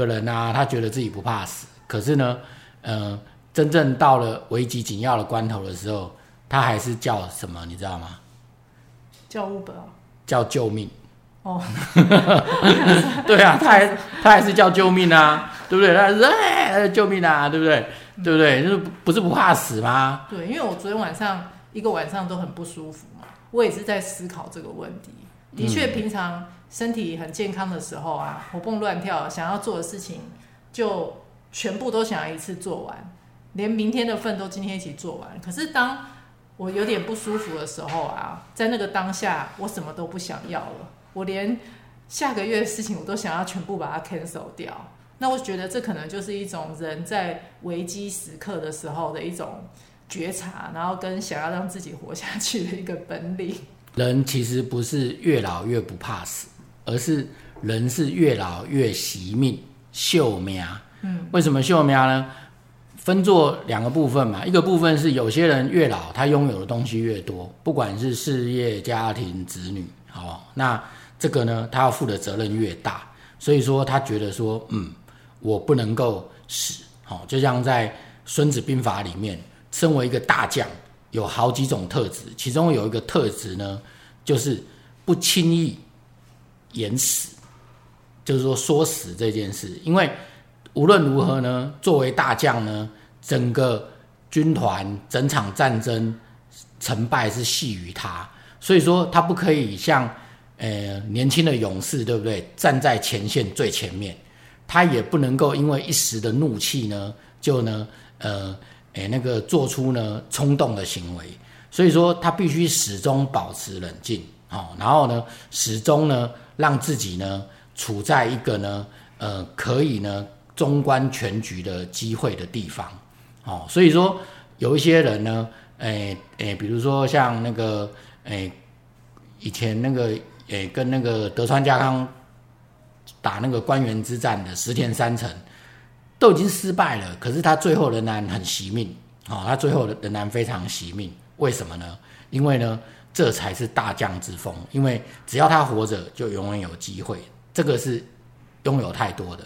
有人啊，他觉得自己不怕死，可是呢，呃，真正到了危急紧要的关头的时候，他还是叫什么？你知道吗？叫 Uber，叫救命。哦，对啊，他还他还是叫救命啊，对不对？他是哎，救命啊，对不对？嗯、对不对？就是不是不怕死吗？对，因为我昨天晚上一个晚上都很不舒服嘛，我也是在思考这个问题。的确，平常身体很健康的时候啊，活蹦乱跳，想要做的事情就全部都想要一次做完，连明天的份都今天一起做完。可是当我有点不舒服的时候啊，在那个当下，我什么都不想要了。我连下个月的事情我都想要全部把它 cancel 掉，那我觉得这可能就是一种人在危机时刻的时候的一种觉察，然后跟想要让自己活下去的一个本领。人其实不是越老越不怕死，而是人是越老越惜命、惜命。嗯，为什么惜命呢？分作两个部分嘛，一个部分是有些人越老，他拥有的东西越多，不管是事业、家庭、子女，好，那。这个呢，他要负的责任越大，所以说他觉得说，嗯，我不能够死，好，就像在《孙子兵法》里面，身为一个大将，有好几种特质，其中有一个特质呢，就是不轻易言死，就是说说死这件事，因为无论如何呢，作为大将呢，整个军团整场战争成败是系于他，所以说他不可以像。呃，年轻的勇士，对不对？站在前线最前面，他也不能够因为一时的怒气呢，就呢，呃，诶，那个做出呢冲动的行为。所以说，他必须始终保持冷静，哦，然后呢，始终呢，让自己呢处在一个呢，呃，可以呢纵观全局的机会的地方，哦，所以说有一些人呢，诶诶，比如说像那个，诶，以前那个。诶，跟那个德川家康打那个关原之战的石田三成，都已经失败了，可是他最后仍然很惜命，啊，他最后仍然非常惜命，为什么呢？因为呢，这才是大将之风，因为只要他活着，就永远有机会，这个是拥有太多的，